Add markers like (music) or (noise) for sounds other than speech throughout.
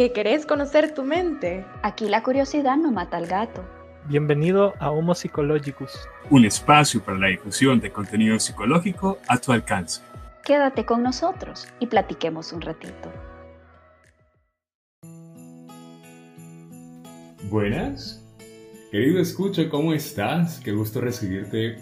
¿Que querés conocer tu mente? Aquí la curiosidad no mata al gato. Bienvenido a Homo Psychologicus, un espacio para la difusión de contenido psicológico a tu alcance. Quédate con nosotros y platiquemos un ratito. Buenas, querido escucho, ¿cómo estás? Qué gusto recibirte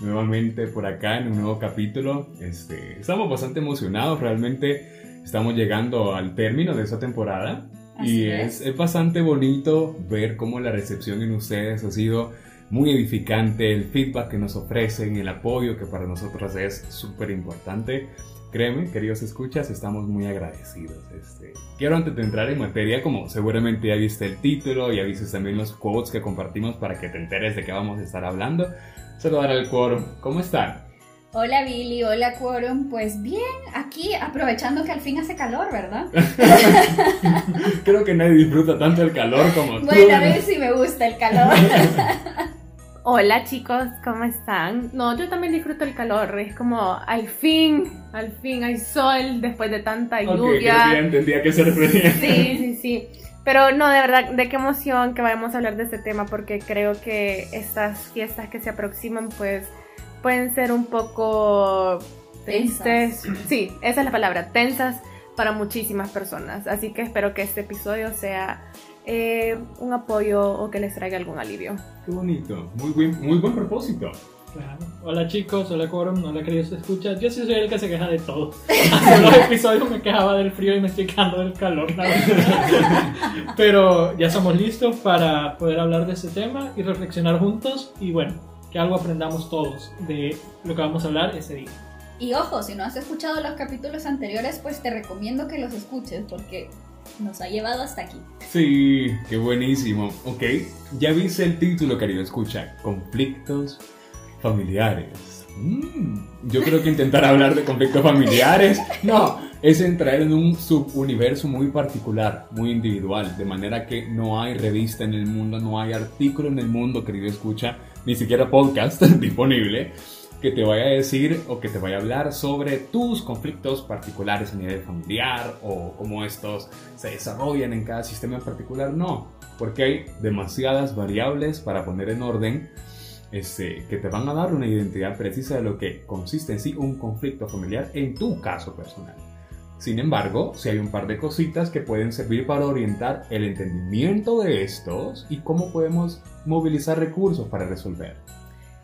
nuevamente por acá en un nuevo capítulo. Este, estamos bastante emocionados, realmente estamos llegando al término de esta temporada y es. es. bastante bonito ver cómo la recepción en ustedes ha sido muy edificante, el feedback que nos ofrecen, el apoyo que para nosotros es súper importante. Créeme, queridos escuchas, estamos muy agradecidos. Este, quiero antes de entrar en materia, como seguramente ya viste el título, ya viste también los quotes que compartimos para que te enteres de qué vamos a estar hablando, saludar al quórum. ¿Cómo están? Hola Billy, hola Quorum. Pues bien, aquí aprovechando que al fin hace calor, ¿verdad? (laughs) Creo que nadie disfruta tanto el calor como tú. Bueno, a ver si me gusta el calor. (laughs) Hola chicos, ¿cómo están? No, yo también disfruto el calor, es como al fin, al fin hay sol después de tanta lluvia. Okay, entendía que se refería. Sí, sí, sí. Pero no, de verdad, de qué emoción que vayamos a hablar de este tema porque creo que estas fiestas que se aproximan pues pueden ser un poco tristes. (clears throat) Sí, esa es la palabra, tensas para muchísimas personas. Así que espero que este episodio sea eh, un apoyo o que les traiga algún alivio. Qué bonito, muy buen, muy buen propósito. Claro. Hola chicos, hola Quorum, hola queridos escuchas. Yo sí soy el que se queja de todo. (laughs) Hace los episodios me quejaba del frío y me estoy quejando del calor. (laughs) Pero ya somos listos para poder hablar de este tema y reflexionar juntos. Y bueno, que algo aprendamos todos de lo que vamos a hablar ese día. Y ojo, si no has escuchado los capítulos anteriores, pues te recomiendo que los escuches porque nos ha llevado hasta aquí. Sí, qué buenísimo. Ok, ya viste el título, querido escucha, conflictos familiares. Mm, yo creo que intentar hablar de conflictos familiares, (laughs) no, es entrar en un subuniverso muy particular, muy individual, de manera que no hay revista en el mundo, no hay artículo en el mundo, querido escucha, ni siquiera podcast (laughs) disponible que te vaya a decir o que te vaya a hablar sobre tus conflictos particulares a nivel familiar o cómo estos se desarrollan en cada sistema en particular. No, porque hay demasiadas variables para poner en orden este, que te van a dar una identidad precisa de lo que consiste en sí un conflicto familiar en tu caso personal. Sin embargo, si hay un par de cositas que pueden servir para orientar el entendimiento de estos y cómo podemos movilizar recursos para resolver.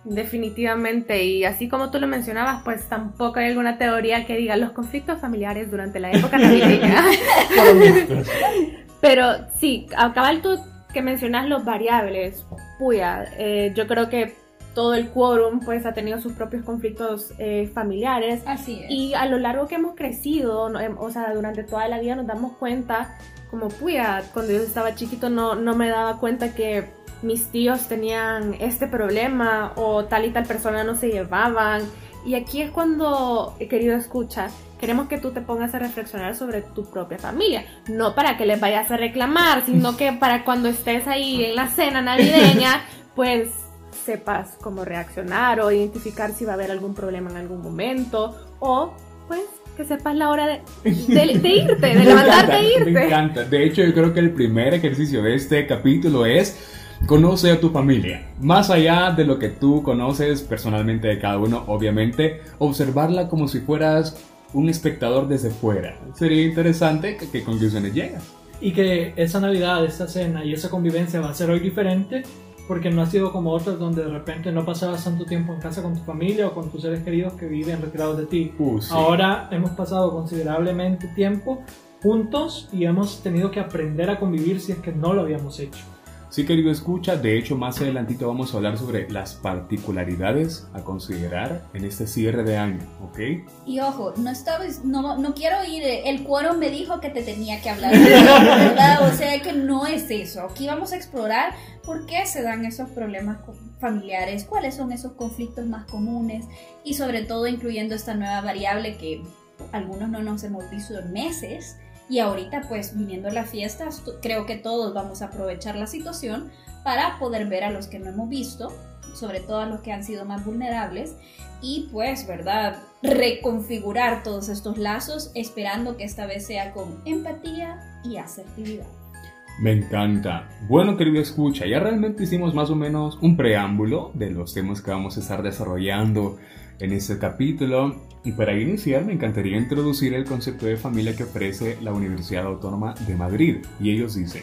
Definitivamente, y así como tú lo mencionabas, pues tampoco hay alguna teoría que diga los conflictos familiares durante la época navideña. (laughs) Pero sí, acabal tú que mencionas los variables, puya, eh, yo creo que todo el quórum pues ha tenido sus propios conflictos eh, familiares. Así es. Y a lo largo que hemos crecido, em, o sea, durante toda la vida nos damos cuenta, como puya, cuando yo estaba chiquito no, no me daba cuenta que mis tíos tenían este problema o tal y tal persona no se llevaban. Y aquí es cuando, querido escucha, queremos que tú te pongas a reflexionar sobre tu propia familia. No para que les vayas a reclamar, sino (laughs) que para cuando estés ahí en la cena navideña, (laughs) pues sepas cómo reaccionar o identificar si va a haber algún problema en algún momento o pues que sepas la hora de, (laughs) irte, de levantarte e irte. Me encanta. De hecho, yo creo que el primer ejercicio de este capítulo es conoce a tu familia. Más allá de lo que tú conoces personalmente de cada uno, obviamente, observarla como si fueras un espectador desde fuera. Sería interesante que, qué conclusiones llegas. Y que esa Navidad, esa cena y esa convivencia va a ser hoy diferente porque no ha sido como otras donde de repente no pasabas tanto tiempo en casa con tu familia o con tus seres queridos que viven retirados de ti. Uh, Ahora hemos pasado considerablemente tiempo juntos y hemos tenido que aprender a convivir si es que no lo habíamos hecho. Sí, querido escucha, de hecho más adelantito vamos a hablar sobre las particularidades a considerar en este cierre de año, ¿ok? Y ojo, no, no, no quiero ir, el cuero me dijo que te tenía que hablar, (laughs) ¿verdad? O sea que no es eso. Aquí vamos a explorar por qué se dan esos problemas familiares, cuáles son esos conflictos más comunes y sobre todo incluyendo esta nueva variable que algunos no nos hemos visto en meses Y ahorita pues viniendo las fiestas, creo que todos vamos a aprovechar la situación para poder ver a los que no hemos visto, sobre todo a los que han sido más vulnerables y pues, ¿verdad? Reconfigurar todos estos lazos esperando que esta vez sea con empatía y asertividad. Me encanta. Bueno, querido escucha, ya realmente hicimos más o menos un preámbulo de los temas que vamos a estar desarrollando en este capítulo. Y para iniciar, me encantaría introducir el concepto de familia que ofrece la Universidad Autónoma de Madrid. Y ellos dicen,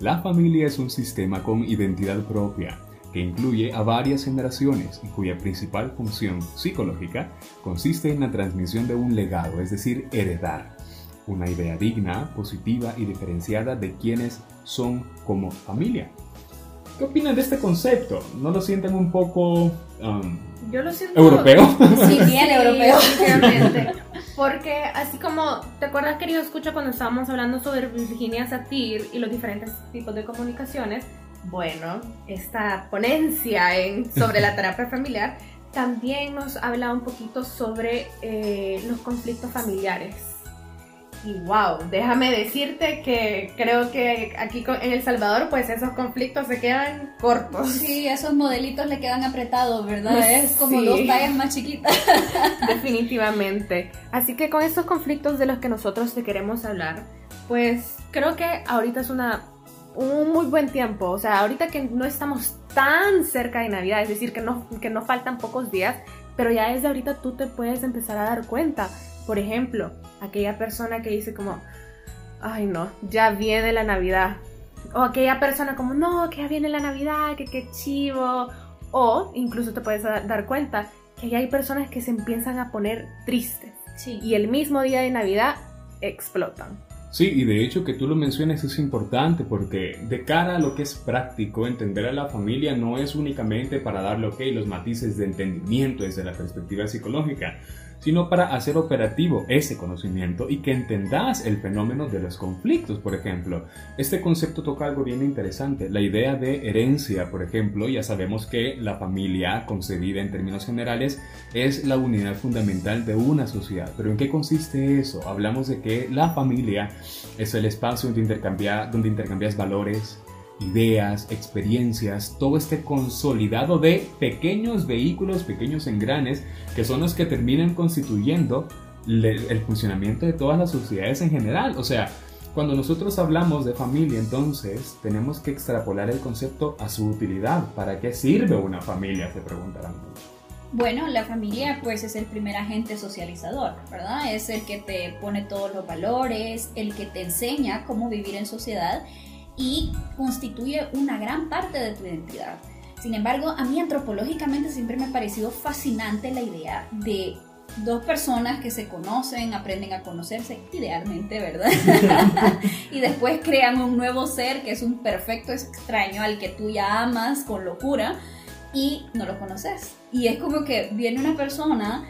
la familia es un sistema con identidad propia que incluye a varias generaciones y cuya principal función psicológica consiste en la transmisión de un legado, es decir, heredar una idea digna, positiva y diferenciada de quienes son como familia. ¿Qué opinan de este concepto? ¿No lo sienten un poco um, Yo lo siento. europeo? Sí, (laughs) bien europeo. Porque así como, ¿te acuerdas querido escucha cuando estábamos hablando sobre Virginia Satir y los diferentes tipos de comunicaciones? Bueno, esta ponencia en, sobre la terapia familiar también nos habla un poquito sobre eh, los conflictos familiares. Y wow, déjame decirte que creo que aquí en El Salvador pues esos conflictos se quedan cortos. Sí, esos modelitos le quedan apretados, ¿verdad? (laughs) Es como Sí. dos tallas más chiquitas. (laughs) (laughs) Definitivamente. Así que con estos conflictos de los que nosotros te queremos hablar, pues creo que ahorita es una un muy buen tiempo. O sea, ahorita que no estamos tan cerca de Navidad, es decir, que no, que no faltan pocos días, pero ya desde ahorita tú te puedes empezar a dar cuenta. Por ejemplo, aquella persona que dice como, ay no, ya viene la Navidad. O aquella persona como, no, que ya viene la Navidad, que qué chivo. O incluso te puedes da- dar cuenta que ya hay personas que se empiezan a poner tristes Sí. y el mismo día de Navidad explotan. Sí, y de hecho que tú lo menciones es importante porque de cara a lo que es práctico, entender a la familia no es únicamente para darle ok los matices de entendimiento desde la perspectiva psicológica, sino para hacer operativo ese conocimiento y que entendas el fenómeno de los conflictos, por ejemplo. Este concepto toca algo bien interesante, la idea de herencia, por ejemplo, ya sabemos que la familia, concebida en términos generales, es la unidad fundamental de una sociedad. Pero ¿en qué consiste eso? Hablamos de que la familia es el espacio donde, intercambia, donde intercambias valores, ideas, experiencias, todo este consolidado de pequeños vehículos, pequeños engranes, que son los que terminan constituyendo el funcionamiento de todas las sociedades en general. O sea, cuando nosotros hablamos de familia, entonces tenemos que extrapolar el concepto a su utilidad. ¿Para qué sirve una familia? Se preguntarán. Bueno, la familia pues es el primer agente socializador, ¿verdad? Es el que te pone todos los valores, el que te enseña cómo vivir en sociedad y constituye una gran parte de tu identidad. Sin embargo, a mí antropológicamente siempre me ha parecido fascinante la idea de dos personas que se conocen, aprenden a conocerse, idealmente, ¿verdad? (laughs) y después crean un nuevo ser que es un perfecto extraño al que tú ya amas con locura y no lo conoces. Y es como que viene una persona,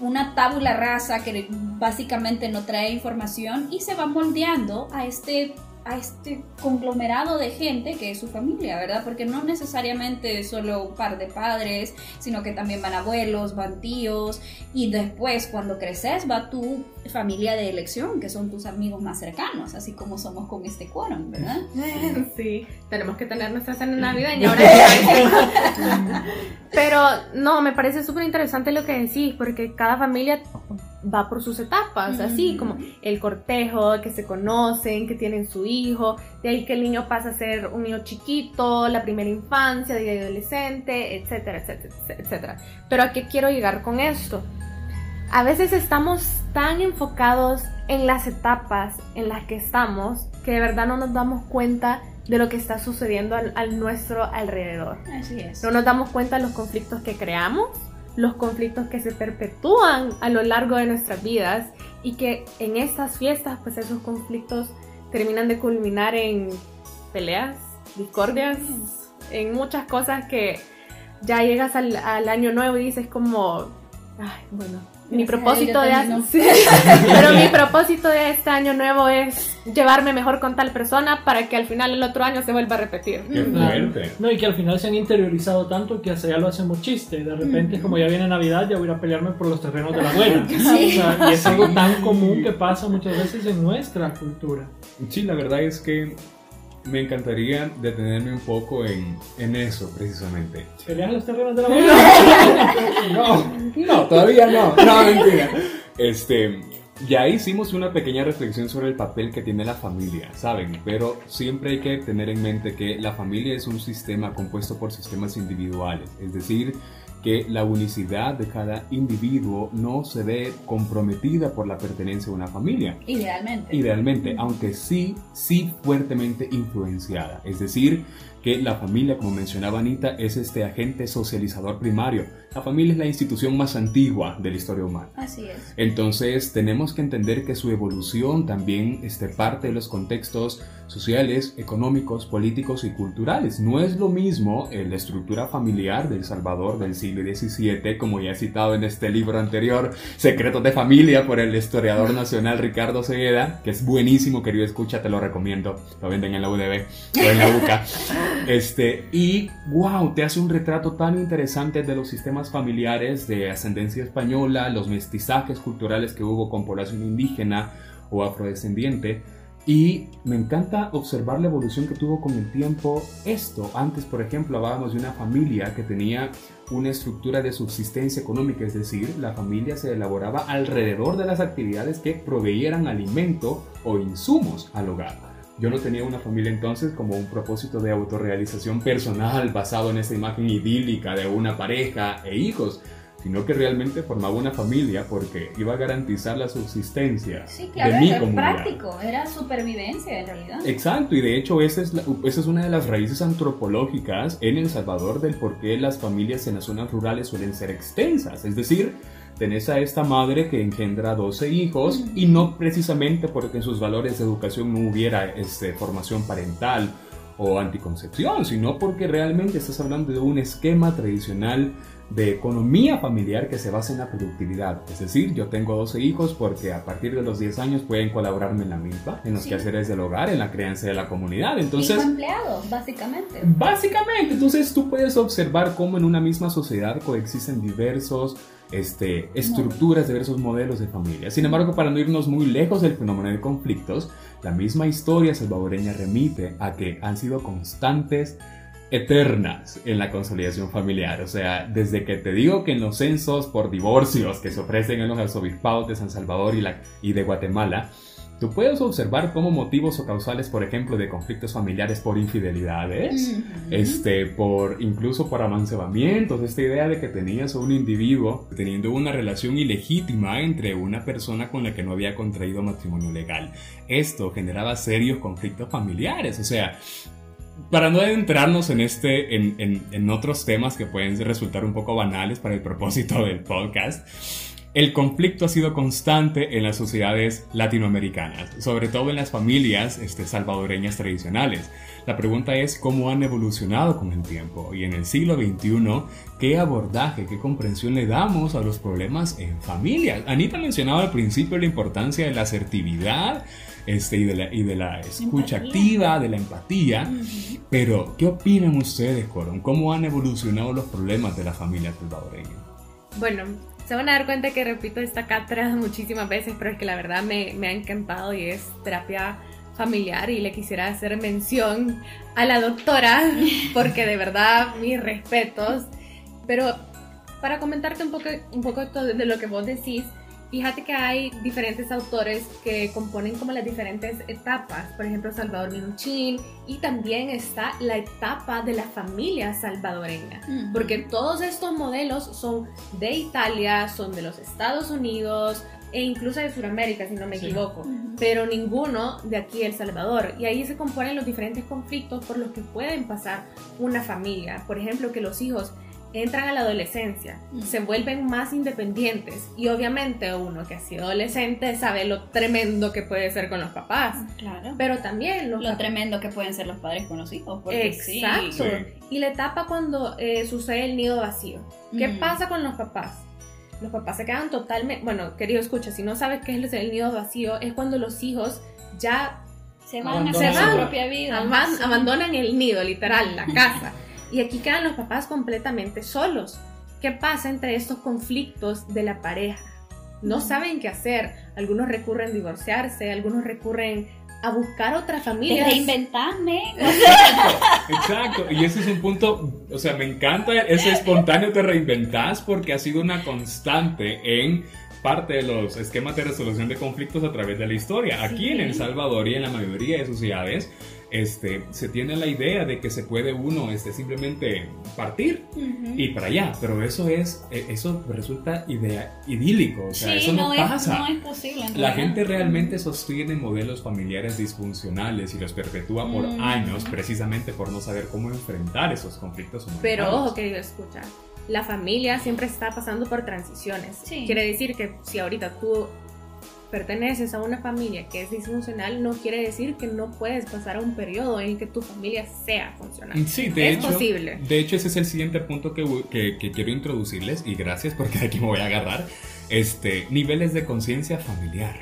una tabula rasa que básicamente no trae información y se va moldeando a este a este conglomerado de gente que es su familia, ¿verdad? Porque no necesariamente es solo un par de padres, sino que también van abuelos, van tíos, y después cuando creces va tu familia de elección, que son tus amigos más cercanos, así como somos con este quórum, ¿verdad? (laughs) Sí, tenemos que tener nuestra cena navideña ahora. (laughs) Pero no, me parece súper interesante lo que decís, porque cada familia va por sus etapas, así como el cortejo, que se conocen, que tienen su hijo, de ahí que el niño pasa a ser un niño chiquito, la primera infancia, de adolescente, etcétera, etcétera, etcétera. Pero ¿a qué quiero llegar con esto? A veces estamos tan enfocados en las etapas en las que estamos que de verdad no nos damos cuenta de lo que está sucediendo al, al nuestro alrededor. Así es. No nos damos cuenta de los conflictos que creamos, los conflictos que se perpetúan a lo largo de nuestras vidas y que en estas fiestas pues esos conflictos terminan de culminar en peleas, discordias, en muchas cosas que ya llegas al, al año nuevo y dices como Ay, bueno, mi propósito de (laughs) pero mi propósito de este año nuevo es llevarme mejor con tal persona para que al final el otro año se vuelva a repetir. Qué Claro. fuerte. No, y que al final se han interiorizado tanto que hasta ya lo hacemos chiste. De repente, como ya viene Navidad, ya voy a ir a pelearme por los terrenos de la abuela. (laughs) O sea, y es algo tan común que pasa muchas veces en nuestra cultura. Sí, la verdad es que me encantaría detenerme un poco en, en eso, precisamente. ¿Peleas los terrenos de la? (laughs) No, no, todavía no. No, mentira. Este, ya hicimos una pequeña reflexión sobre el papel que tiene la familia, ¿saben? Pero siempre hay que tener en mente que la familia es un sistema compuesto por sistemas individuales, es decir, que la unicidad de cada individuo no se ve comprometida por la pertenencia a una familia. Idealmente. Idealmente, aunque sí, sí fuertemente influenciada. Es decir, que la familia, como mencionaba Anita, es este agente socializador primario. La familia es la institución más antigua de la historia humana. Así es. Entonces tenemos que entender que su evolución también este, parte de los contextos sociales, económicos, políticos y culturales. No es lo mismo eh, la estructura familiar del Salvador del siglo XVII, como ya he citado en este libro anterior, Secretos de Familia, por el historiador nacional Ricardo Segueda, que es buenísimo, querido escucha, te lo recomiendo. Lo venden en la UDB o en la UCA. (laughs) Este, y wow, te hace un retrato tan interesante de los sistemas familiares de ascendencia española, los mestizajes culturales que hubo con población indígena o afrodescendiente. Y me encanta observar la evolución que tuvo con el tiempo esto. Antes, por ejemplo, hablábamos de una familia que tenía una estructura de subsistencia económica, es decir, la familia se elaboraba alrededor de las actividades que proveyeran alimento o insumos al hogar. Yo no tenía una familia entonces como un propósito de autorrealización personal basado en esa imagen idílica de una pareja e hijos, sino que realmente formaba una familia porque iba a garantizar la subsistencia Sí, de claro, mi era comunidad. práctico, era supervivencia en realidad. Exacto, y de hecho esa es, la- esa es una de las raíces antropológicas en El Salvador del por qué las familias en las zonas rurales suelen ser extensas. Es decir, tenés a esta madre que engendra 12 hijos y no precisamente porque en sus valores de educación no hubiera este, formación parental o anticoncepción, sino porque realmente estás hablando de un esquema tradicional de economía familiar que se basa en la productividad. Es decir, yo tengo 12 hijos porque a partir de los 10 años pueden colaborarme en la misma, en los Sí. quehaceres del hogar, en la crianza de la comunidad. Entonces, empleado, básicamente. Básicamente, entonces tú puedes observar cómo en una misma sociedad coexisten diversos este, estructuras, diversos modelos de familia. Sin embargo, para no irnos muy lejos del fenómeno de conflictos, la misma historia salvadoreña remite a que han sido constantes eternas en la consolidación familiar. O sea, desde que te digo que en los censos por divorcios que se ofrecen en los arzobispados de San Salvador y, la, y de Guatemala, tú puedes observar como motivos o causales, por ejemplo, de conflictos familiares por infidelidades, Ujú. este, por incluso por amancebamientos, esta idea de que tenías a un individuo teniendo una relación ilegítima entre una persona con la que no había contraído matrimonio legal. Esto generaba serios conflictos familiares, o sea, para no adentrarnos en este, en, en- en otros temas que pueden resultar un poco banales para el propósito del podcast, el conflicto ha sido constante en las sociedades latinoamericanas, sobre todo en las familias este, salvadoreñas tradicionales. La pregunta es cómo han evolucionado con el tiempo y en el siglo XXI, qué abordaje, qué comprensión le damos a los problemas en familias. Anita mencionaba al principio la importancia de la asertividad este, y, de la, y de la escucha Empatía. activa, de la empatía, pero ¿qué opinan ustedes, Coron? ¿Cómo han evolucionado los problemas de la familia salvadoreña? Bueno, se van a dar cuenta que repito esta cátedra (laughs) muchísimas veces, pero es que la verdad me, me ha encantado y es terapia familiar y le quisiera hacer mención a la doctora (laughs) porque de verdad mis respetos. Pero para comentarte un poco, un poco de lo que vos decís, fíjate que hay diferentes autores que componen como las diferentes etapas. Por ejemplo, Salvador Minuchin y también está la etapa de la familia salvadoreña. Porque todos estos modelos son de Italia, son de los Estados Unidos e incluso de Sudamérica, si no me Sí. equivoco. Pero ninguno de aquí El Salvador. Y ahí se componen los diferentes conflictos por los que pueden pasar una familia. Por ejemplo, que los hijos entran a la adolescencia, Mm. se vuelven más independientes y obviamente uno que ha sido adolescente sabe lo tremendo que puede ser con los papás, Claro. pero también los Lo papás- tremendo que pueden ser los padres con los hijos. Porque Exacto. sí. Y la etapa cuando eh, sucede el nido vacío. ¿Qué Mm. pasa con los papás? los papás se quedan totalmente, bueno, querido escucha, si no sabes qué es el nido vacío, es cuando los hijos ya Se van a hacer su su- propia vida. aban- Sí. abandonan el nido, literal, la casa. (laughs) Y aquí quedan los papás completamente solos. ¿Qué pasa entre estos conflictos de la pareja? No saben qué hacer. Algunos recurren a divorciarse, algunos recurren a buscar otra familia. reinventás, men. Exacto, y ese es un punto, o sea, me encanta ese espontáneo te reinventás porque ha sido una constante en parte de los esquemas de resolución de conflictos a través de la historia. Aquí en El Salvador y en la mayoría de sociedades, este, se tiene la idea de que se puede uno este, simplemente partir Ujú. y para allá, pero eso es, eh, eso resulta idea, idílico, o sea, Sí, eso no, es, pasa. no es posible. La realidad. gente realmente sostiene modelos familiares disfuncionales y los perpetúa por Mm. años precisamente por no saber cómo enfrentar esos conflictos humanos. Pero ojo, querido escucha, la familia siempre está pasando por transiciones. Sí. Quiere decir que si ahorita tú perteneces a una familia que es disfuncional, no quiere decir que no puedes pasar a un periodo en que tu familia sea funcional. Sí, de es hecho, posible. De hecho, ese es el siguiente punto que, que- que quiero introducirles y gracias porque aquí me voy a agarrar. Este, niveles de conciencia familiar.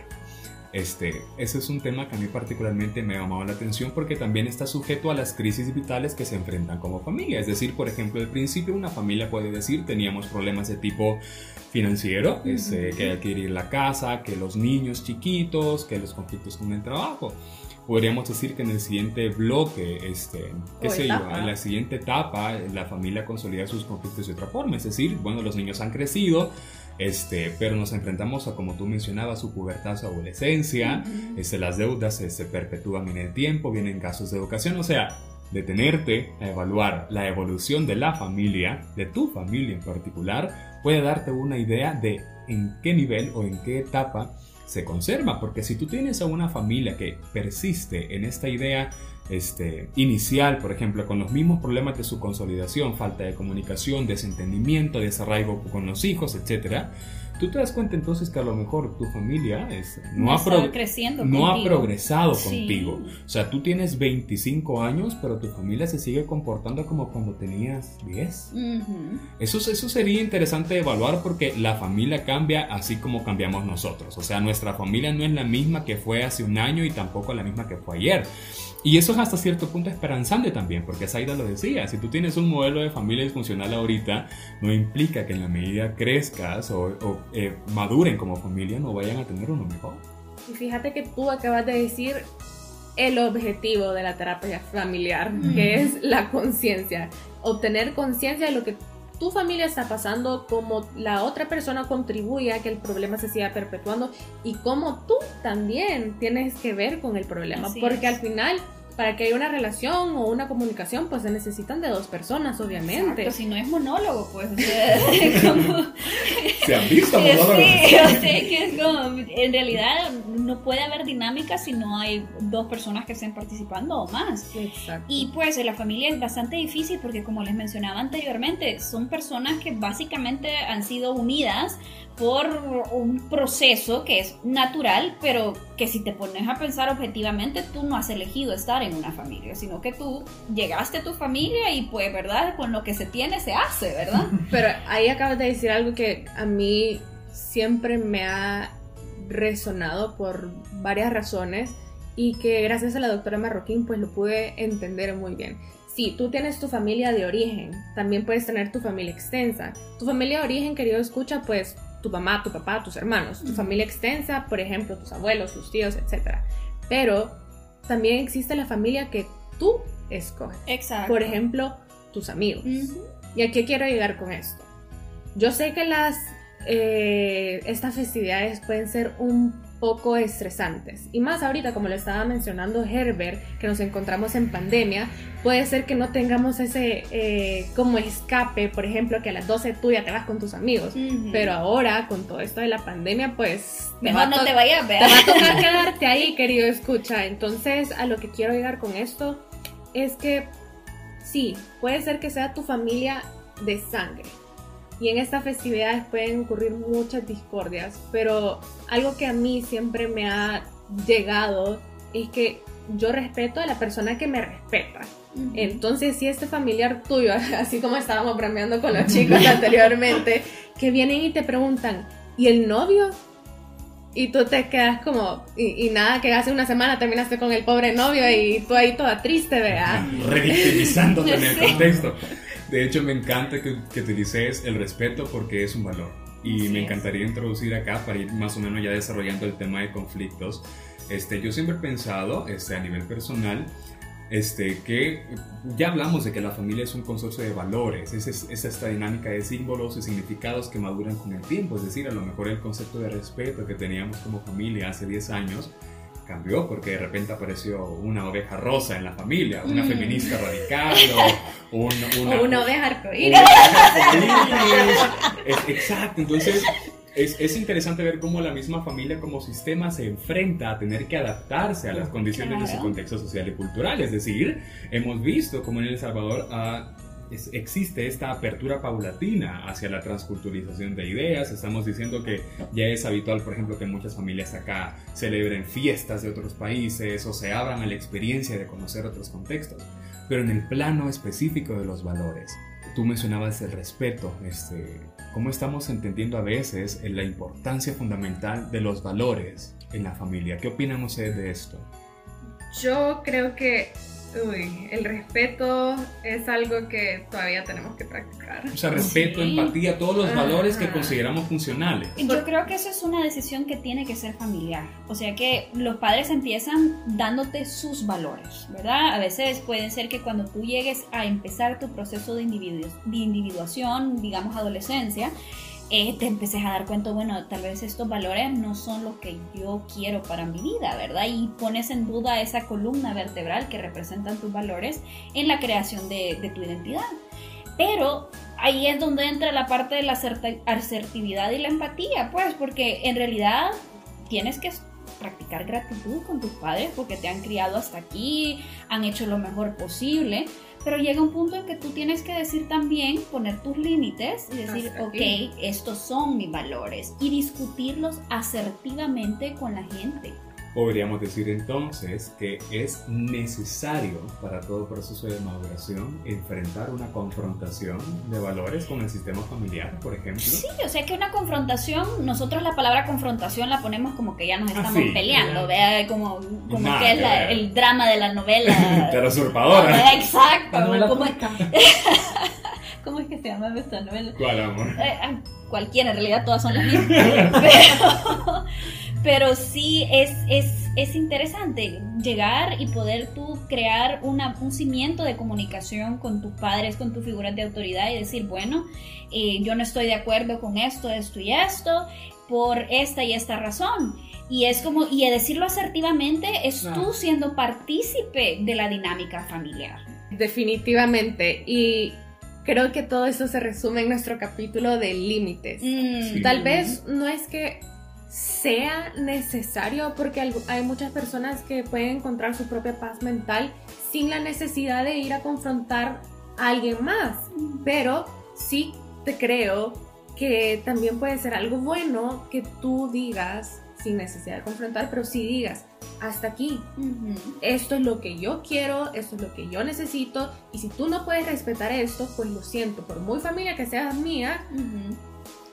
Este, ese es un tema que a mí particularmente me ha llamado la atención porque también está sujeto a las crisis vitales que se enfrentan como familia. Es decir, por ejemplo, al principio una familia puede decir teníamos problemas de tipo financiero, que hay que adquirir la casa, que los niños chiquitos, que los conflictos con el trabajo. Podríamos decir que en el siguiente bloque, este, qué sé yo, en la siguiente etapa, la familia consolida sus conflictos de otra forma. Es decir, bueno, los niños han crecido, este, pero nos enfrentamos a, como tú mencionabas, su pubertad, su adolescencia, este, las deudas se, se perpetúan en el tiempo, vienen casos de educación, o sea, detenerte a evaluar la evolución de la familia, de tu familia en particular, puede darte una idea de en qué nivel o en qué etapa se conserva, porque si tú tienes a una familia que persiste en esta idea este, inicial, por ejemplo, con los mismos problemas de su consolidación, falta de comunicación, desentendimiento, desarraigo con los hijos, etc., tú te das cuenta entonces que a lo mejor tu familia es, no, No ha pro- creciendo no ha progresado Sí. contigo. O sea, tú tienes 25 años, pero tu familia se sigue comportando como cuando tenías 10. Ujú. Eso, eso sería interesante evaluar porque la familia cambia así como cambiamos nosotros. O sea, nuestra familia no es la misma que fue hace un año y tampoco la misma que fue ayer. Y eso es hasta cierto punto esperanzante también, porque Saida lo decía, si tú tienes un modelo de familia disfuncional ahorita, no implica que en la medida crezcas o, o, eh, maduren como familia no vayan a tener uno mejor. Y fíjate que tú acabas de decir el objetivo de la terapia familiar, que es la conciencia. Obtener conciencia de lo que tu familia está pasando, cómo la otra persona contribuye a que el problema se siga perpetuando y cómo tú también tienes que ver con el problema. Así Porque es. al final, para que haya una relación o una comunicación, pues se necesitan de dos personas, obviamente. Exacto, si no es monólogo, pues, o sea, (laughs) como... ¿Se han visto Sí, monólogos? sí, o sea, que es como, en realidad no puede haber dinámica si no hay dos personas que estén participando o más. Exacto. Y pues en la familia es bastante difícil porque como les mencionaba anteriormente, son personas que básicamente han sido unidas por un proceso que es natural, pero que si te pones a pensar objetivamente, tú no has elegido estar en una familia, sino que tú llegaste a tu familia y pues, ¿verdad? Con lo que se tiene se hace, ¿verdad? (laughs) Pero ahí acabas de decir algo que a mí siempre me ha resonado por varias razones y que gracias a la doctora Marroquín pues lo pude entender muy bien. Si tú tienes tu familia de origen, también puedes tener tu familia extensa. Tu familia de origen, querido escucha, pues tu mamá, tu papá, tus hermanos. Tu familia extensa, por ejemplo, tus abuelos, tus tíos, etc. Pero también existe la familia que tú escoges. Exacto. Por ejemplo, tus amigos. ¿Y a qué quiero llegar con esto? Yo sé que las eh, estas festividades pueden ser un poco estresantes y más ahorita como lo estaba mencionando Herbert que nos encontramos en pandemia puede ser que no tengamos ese eh, como escape por ejemplo que a las 12 tú ya te vas con tus amigos Ujú. pero ahora con todo esto de la pandemia pues te Mejor no te vayas, te ¿verdad? va a tocar (laughs) quedarte ahí, querido escucha. Entonces, a lo que quiero llegar con esto es que sí, puede ser que sea tu familia de sangre. Y en estas festividades pueden ocurrir muchas discordias, pero algo que a mí siempre me ha llegado es que yo respeto a la persona que me respeta. Entonces, si este familiar tuyo, (laughs) así como estábamos bromeando con los (laughs) chicos anteriormente, que vienen y te preguntan, ¿y el novio? Y tú te quedas como, y, y nada, que hace una semana terminaste con el pobre novio y tú ahí toda triste, vea. Revictimizándote en el (laughs) Sí. contexto. De hecho, me encanta que, que utilices el respeto porque es un valor. Y Así me es. encantaría introducir acá para ir más o menos ya desarrollando el tema de conflictos. Este, yo siempre he pensado, este, a nivel personal, este, que ya hablamos de que la familia es un consorcio de valores, es, es, es esta dinámica de símbolos y significados que maduran con el tiempo, es decir, a lo mejor el concepto de respeto que teníamos como familia hace 10 años cambió porque de repente apareció una oveja rosa en la familia, una Mm. feminista radical o un- una, O una oveja arcoíris. Exacto, entonces es, es interesante ver cómo la misma familia como sistema se enfrenta a tener que adaptarse a las condiciones de su Claro. contexto social y cultural. Es decir, hemos visto como en El Salvador ah, es- existe esta apertura paulatina hacia la transculturización de ideas. Estamos diciendo que ya es habitual, por ejemplo, que muchas familias acá celebren fiestas de otros países o se abran a la experiencia de conocer otros contextos. Pero en el plano específico de los valores, tú mencionabas el respeto, este, cómo estamos entendiendo a veces en la importancia fundamental de los valores en la familia. ¿Qué opinan ustedes de esto? Yo creo que uy, el respeto es algo que todavía tenemos que practicar. O sea, respeto, Sí. empatía, todos los valores que consideramos funcionales. Yo creo que eso es una decisión que tiene que ser familiar. O sea que los padres empiezan dándote sus valores, ¿verdad? A veces pueden ser que cuando tú llegues a empezar tu proceso de, individu- de individuación, digamos adolescencia, eh, te empeces a dar cuenta, bueno, tal vez estos valores no son lo que yo quiero para mi vida, ¿verdad? Y pones en duda esa columna vertebral que representan tus valores en la creación de, de tu identidad. Pero ahí es donde entra la parte de la asertividad y la empatía, pues, porque en realidad tienes que practicar gratitud con tus padres porque te han criado hasta aquí, han hecho lo mejor posible, pero llega un punto en que tú tienes que decir también, poner tus límites y decir, Hasta ok, aquí. estos son mis valores y discutirlos asertivamente con la gente. Podríamos decir entonces que es necesario para todo proceso de maduración enfrentar una confrontación de valores con el sistema familiar, por ejemplo. Sí, o sea que una confrontación, nosotros la palabra confrontación la ponemos como que ya nos Ah, estamos sí, peleando, vea, como, como Nada que es la- el drama de la novela. (laughs) De la usurpadora. Ah, Exacto, La novela ¿cómo, turca. (laughs) cómo es que se llama esta novela? ¿Cuál amor? Eh, ah, cualquiera, en realidad todas son las (laughs) mismas. Pero, pero sí es, es, es interesante llegar y poder tú crear una, un cimiento de comunicación con tus padres, con tus figuras de autoridad y decir, bueno, eh, yo no estoy de acuerdo con esto, esto y esto, por esta y esta razón. Y es como, y decirlo asertivamente es Claro. tú siendo partícipe de la dinámica familiar. Definitivamente. Y creo que todo eso se resume en nuestro capítulo de límites. Mm. Tal vez no es que sea necesario porque hay muchas personas que pueden encontrar su propia paz mental sin la necesidad de ir a confrontar a alguien más. Pero sí te creo que también puede ser algo bueno que tú digas, sin necesidad de confrontar, pero sí digas, hasta aquí, esto es lo que yo quiero, esto es lo que yo necesito, y si tú no puedes respetar esto, pues lo siento, por muy familia que seas mía,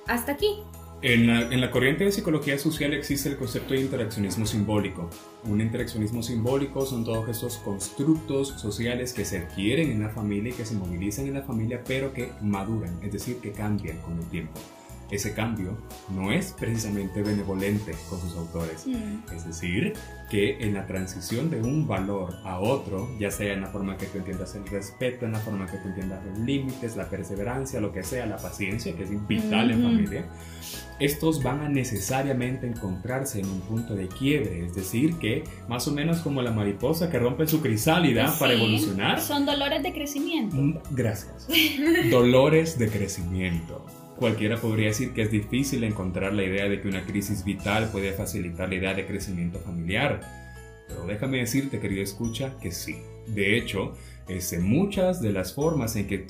hasta aquí. En la, en la corriente de psicología social existe el concepto de interaccionismo simbólico. Un interaccionismo simbólico son todos estos constructos sociales que se adquieren en la familia y que se movilizan en la familia, pero que maduran, es decir, que cambian con el tiempo. Ese cambio no es precisamente benevolente con sus autores. Mm. Es decir, que en la transición de un valor a otro, ya sea en la forma que tú entiendas el respeto, en la forma que tú entiendas los límites, la perseverancia, lo que sea, la paciencia, que es vital en Ujú. familia, estos van a necesariamente encontrarse en un punto de quiebre, es decir, que más o menos como la mariposa que rompe su crisálida para Sí, evolucionar, Son dolores de crecimiento. Mm, Gracias. Dolores de crecimiento. Cualquiera podría decir que es difícil encontrar la idea de que una crisis vital puede facilitar la idea de crecimiento familiar. Pero déjame decirte, querido escucha, que sí. De hecho, este, muchas de las formas en que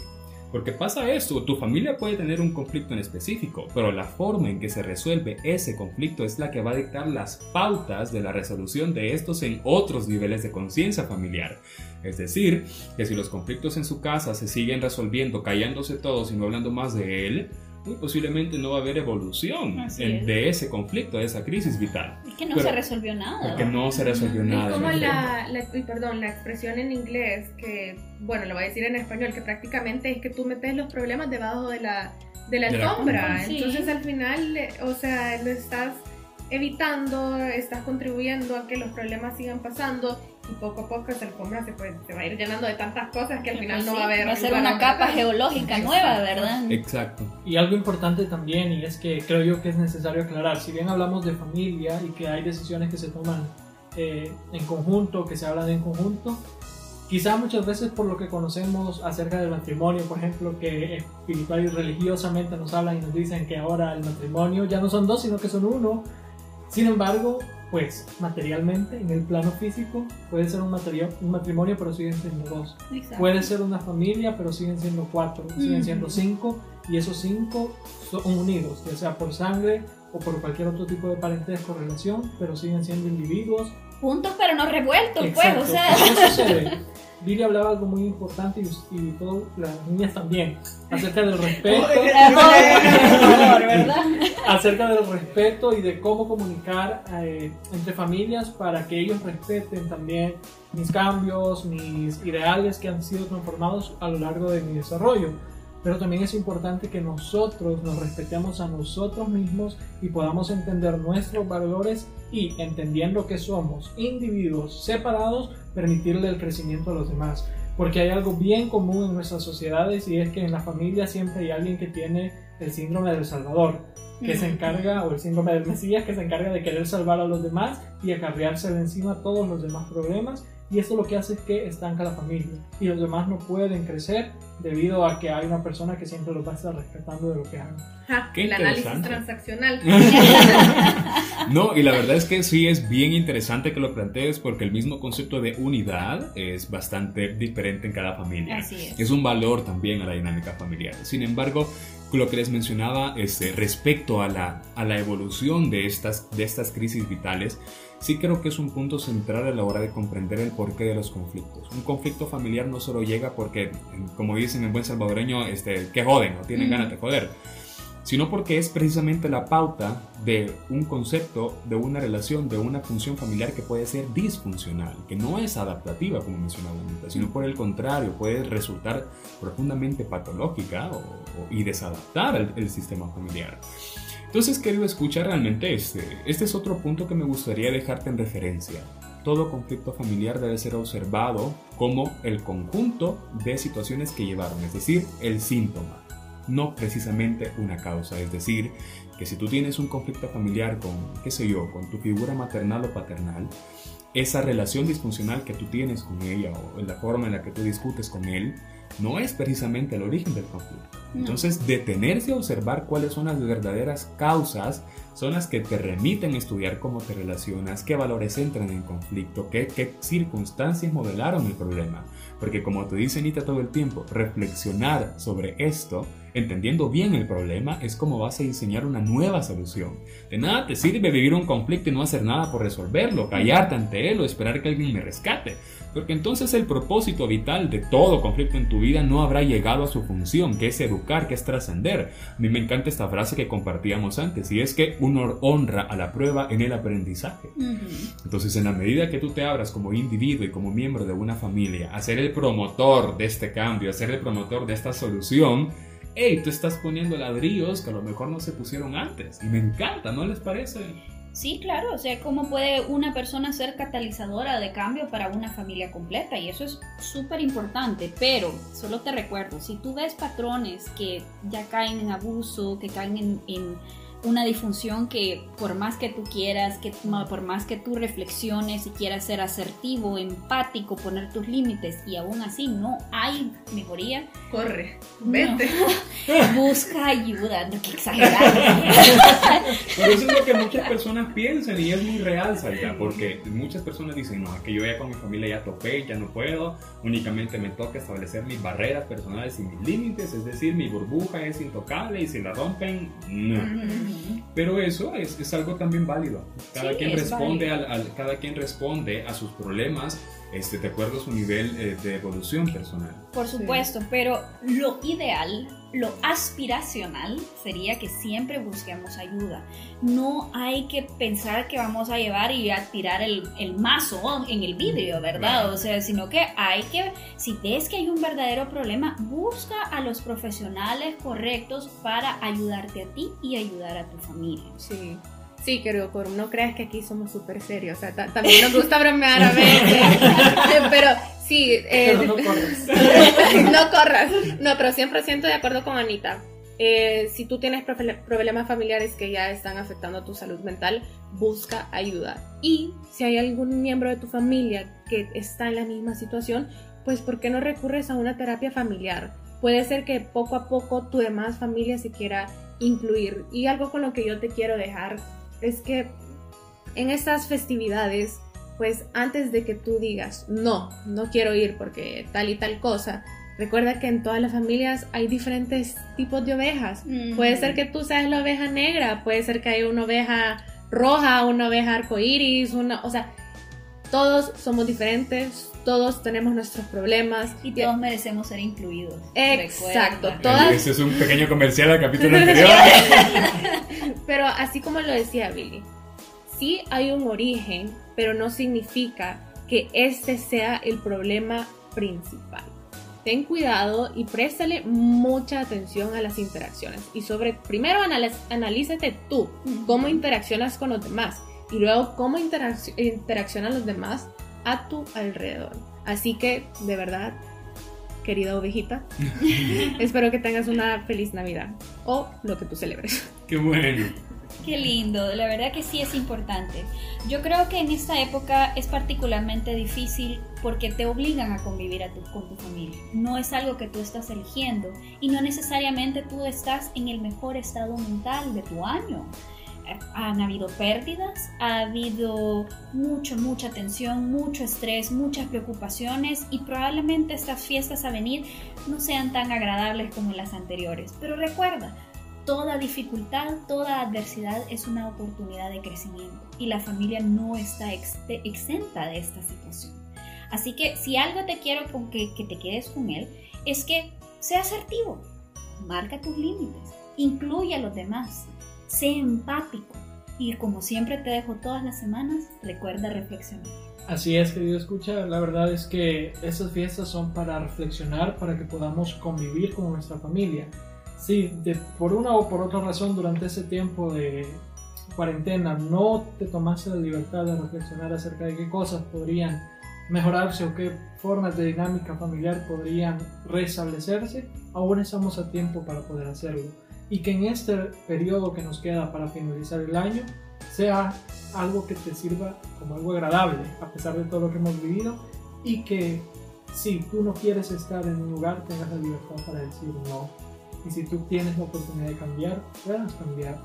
Porque pasa esto, tu familia puede tener un conflicto en específico, pero la forma en que se resuelve ese conflicto es la que va a dictar las pautas de la resolución de estos en otros niveles de conciencia familiar. Es decir, que si los conflictos en su casa se siguen resolviendo, callándose todos y no hablando más de él, muy posiblemente no va a haber evolución en- es. de ese conflicto, de esa crisis vital. Es que no Pero- se resolvió nada. Porque no se resolvió Es nada. como en efecto. la, la- uy, perdón, la expresión en inglés que, bueno, lo voy a decir en español, que prácticamente es que tú metes los problemas debajo de la, de la De la alfombra. sí. Entonces al final, o sea, lo estás evitando, estás contribuyendo a que los problemas sigan pasando y poco a poco esa alfombra se, puede, se va a ir llenando de tantas cosas que al final no Sí, va a haber. Va a ser una capa estar. geológica nueva, ¿verdad? Exacto. Y algo importante también, y es que creo yo que es necesario aclarar, si bien hablamos de familia y que hay decisiones que se toman eh, en conjunto, que se hablan en conjunto, quizá muchas veces por lo que conocemos acerca del matrimonio, por ejemplo, que espiritual y religiosamente nos hablan y nos dicen que ahora el matrimonio ya no son dos, sino que son uno. Sin embargo, pues materialmente, en el plano físico, puede ser un, materio- un matrimonio, pero siguen siendo dos. Exacto. Puede ser una familia, pero siguen siendo cuatro, siguen siendo cinco, y esos cinco son unidos, ya sea por sangre o por cualquier otro tipo de parentesco relación, pero siguen siendo individuos. Juntos pero no revueltos, pues, o sea. ¿Qué sucede? (laughs) Billy hablaba algo muy importante y, y todas las niñas también, acerca del respeto, (laughs) (laughs) acerca del respeto y de cómo comunicar eh, entre familias para que ellos respeten también mis cambios, mis ideales que han sido transformados a lo largo de mi desarrollo. Pero también es importante que nosotros nos respetemos a nosotros mismos y podamos entender nuestros valores y entendiendo que somos individuos separados, permitirle el crecimiento a los demás. Porque hay algo bien común en nuestras sociedades y es que en la familia siempre hay alguien que tiene el síndrome del Salvador que se encarga, o el síndrome del Mesías, que se encarga de querer salvar a los demás y acarrearse de encima todos los demás problemas. Y esto lo que hace es que estanca la familia. Y los demás no pueden crecer debido a que hay una persona que siempre los va a estar respetando de lo que hagan. Ja, Qué el análisis transaccional. (laughs) No, y la verdad es que sí es bien interesante que lo plantees porque el mismo concepto de unidad es bastante diferente en cada familia. Así es. Es un valor también a la dinámica familiar. Sin embargo, lo que les mencionaba este, respecto a la, a la evolución de estas, de estas crisis vitales, sí creo que es un punto central a la hora de comprender el porqué de los conflictos. Un conflicto familiar no solo llega porque, como dicen en buen salvadoreño, este, que joden o tienen Mm. ganas de joder, sino porque es precisamente la pauta de un concepto, de una relación, de una función familiar que puede ser disfuncional, que no es adaptativa, como mencionaba Anita, sino por el contrario, puede resultar profundamente patológica o- o- y desadaptar el, el sistema familiar. Entonces, querido escuchar, realmente este, este es otro punto que me gustaría dejarte en referencia. Todo conflicto familiar debe ser observado como el conjunto de situaciones que llevaron, es decir, el síntoma no precisamente una causa. Es decir, que si tú tienes un conflicto familiar con, qué sé yo, con tu figura maternal o paternal, esa relación disfuncional que tú tienes con ella o la forma en la que tú discutes con él, no es precisamente el origen del conflicto. Entonces, detenerse a observar cuáles son las verdaderas causas son las que te remiten a estudiar cómo te relacionas, qué valores entran en conflicto, qué, qué circunstancias modelaron el problema. Porque como te dice Anita todo el tiempo, reflexionar sobre esto, entendiendo bien el problema, es como vas a diseñar una nueva solución. De nada te sirve vivir un conflicto y no hacer nada por resolverlo, callarte ante él o esperar que alguien me rescate. Porque entonces el propósito vital de todo conflicto en tu vida no habrá llegado a su función, que es educar, que es trascender. A mí me encanta esta frase que compartíamos antes, y es que uno honra a la prueba en el aprendizaje. Entonces, en la medida que tú te abras como individuo y como miembro de una familia, a ser el promotor de este cambio, a ser el promotor de esta solución, hey, tú estás poniendo ladrillos que a lo mejor no se pusieron antes. Y me encanta, ¿no les parece? Sí, claro, o sea, cómo puede una persona ser catalizadora de cambio para una familia completa y eso es súper importante, pero solo te recuerdo, si tú ves patrones que ya caen en abuso, que caen en, en una disfunción que por más que tú quieras, que por más que tú reflexiones y quieras ser asertivo, empático, poner tus límites y aún así no hay mejoría, corre, vete. (laughs) Busca ayuda, no que exagerar. (laughs) Pero eso es lo que muchas (laughs) personas piensan y es muy real, Salga, porque muchas personas dicen, no, que yo ya con mi familia ya topé, ya no puedo, únicamente me toca establecer mis barreras personales y mis límites, es decir, mi burbuja es intocable y si la rompen, no. Pero eso es, es, algo también válido. Cada quien responde al, cada quien responde a sus problemas este, de acuerdo a su nivel eh, de evolución personal. Por supuesto, pero lo ideal, lo aspiracional sería que siempre busquemos ayuda. No hay que pensar que vamos a llevar y a tirar el, el mazo en el vidrio, ¿verdad? O sea, sino que hay que, si ves que hay un verdadero problema, busca a los profesionales correctos para ayudarte a ti y ayudar a tu familia. Sí. Sí, querido Corum, no creas que aquí somos súper serios. O sea, también nos gusta bromear a veces. (laughs) pero sí. Eh, no corras. (laughs) no corras. No, pero siempre siento de acuerdo con Anita. Eh, si tú tienes problemas familiares que ya están afectando a tu salud mental, busca ayuda. Y si hay algún miembro de tu familia que está en la misma situación, pues ¿por qué no recurres a una terapia familiar? Puede ser que poco a poco tu demás familia se quiera incluir. Y algo con lo que yo te quiero dejar es que en estas festividades, pues antes de que tú digas, no, no quiero ir porque tal y tal cosa, recuerda que en todas las familias hay diferentes tipos de ovejas. Puede ser que tú seas la oveja negra, puede ser que hay una oveja roja, una oveja arcoíris, una, o sea, todos somos diferentes, todos tenemos nuestros problemas y todos merecemos ser incluidos. Exacto. Todas... Ese es un pequeño comercial al capítulo (laughs) anterior. (laughs) pero así como lo decía Billy, sí hay un origen, pero no significa que este sea el problema principal. Ten cuidado y préstale mucha atención a las interacciones. Y sobre, primero analízate tú, cómo interaccionas con los demás y luego cómo interaccionan los demás a tu alrededor. Así que, de verdad, querida ovejita, (laughs) espero que tengas una feliz Navidad o lo que tú celebres. Qué bueno. Qué lindo, la verdad que sí es importante. Yo creo que en esta época es particularmente difícil porque te obligan a convivir a tu, con tu familia. No es algo que tú estás eligiendo y no necesariamente tú estás en el mejor estado mental de tu año han habido pérdidas, ha habido mucho, mucha tensión, mucho estrés, muchas preocupaciones y probablemente estas fiestas a venir no sean tan agradables como las anteriores. Pero recuerda, toda dificultad, toda adversidad es una oportunidad de crecimiento y la familia no está exenta de esta situación. Así que si algo te quiero con que, que te quedes con él, es que sea asertivo, marca tus límites, incluye a los demás sé empático y como siempre te dejo todas las semanas, recuerda reflexionar. Así es, querido escucha, la verdad es que esas fiestas son para reflexionar, para que podamos convivir con nuestra familia. Si por una o por otra razón durante ese tiempo de cuarentena no te tomaste la libertad de reflexionar acerca de qué cosas podrían mejorarse o qué formas de dinámica familiar podrían restablecerse, aún estamos a tiempo para poder hacerlo y que en este periodo que nos queda para finalizar el año sea algo que te sirva como algo agradable a pesar de todo lo que hemos vivido y que si tú no quieres estar en un lugar tengas la libertad para decir no. Y si tú tienes la oportunidad de cambiar puedas cambiar.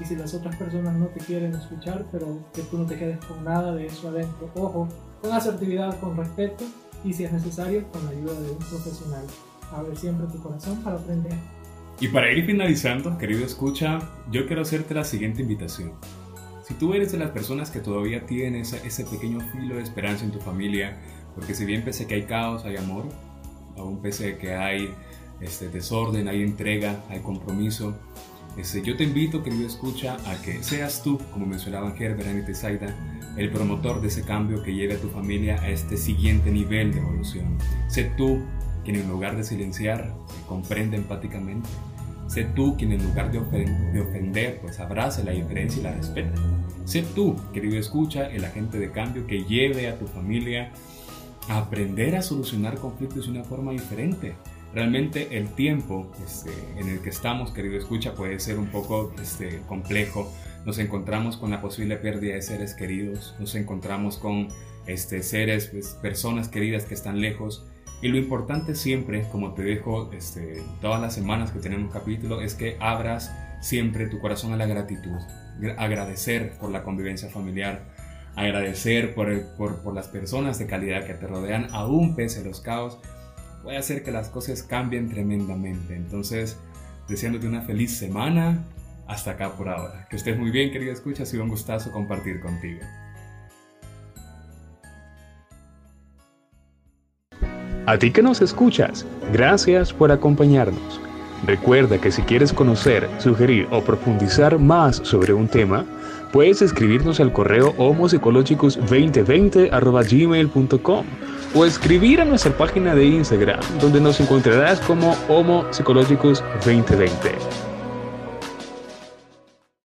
Y si las otras personas no te quieren escuchar pero que tú no te quedes con nada de eso adentro ojo con asertividad con respeto y si es necesario con la ayuda de un profesional. Abre siempre tu corazón para aprender y para ir finalizando, querido escucha, yo quiero hacerte la siguiente invitación. Si tú eres de las personas que todavía tienes ese pequeño filo de esperanza en tu familia, porque si bien pese que hay caos, hay amor, aún pese que hay este, desorden, hay entrega, hay compromiso, este, yo te invito, querido escucha, a que seas tú, como mencionaban Herbert y Zaida, el promotor de ese cambio que lleve a tu familia a este siguiente nivel de evolución. Sé tú quien en lugar de silenciar, comprende empáticamente. Sé tú quien en lugar de, ofender, pues abrace la diferencia y la respete. Sé tú, querido escucha, el agente de cambio que lleve a tu familia a aprender a solucionar conflictos de una forma diferente, Realmente el tiempo este, en el que estamos, querido escucha, puede ser un poco este, complejo. Nos encontramos con la posible pérdida de seres queridos, nos encontramos con este, seres, pues, personas queridas que están lejos. Y lo importante siempre, como te dejo este, todas las semanas que tenemos capítulo, es que abras siempre tu corazón a la gratitud. Agradecer por la convivencia familiar, agradecer por, por, las personas de calidad que te rodean, aún pese a los caos, puede hacer que las cosas cambien tremendamente. Entonces, deseándote una feliz semana, hasta acá por ahora. Que estés muy bien, querido escucha, ha sido un gustazo compartir contigo. A ti que nos escuchas, gracias por acompañarnos. Recuerda que si quieres conocer, sugerir o profundizar más sobre un tema, puedes escribirnos al correo homopsicologicus2020 o escribir a nuestra página de Instagram, donde nos encontrarás como Homo 2020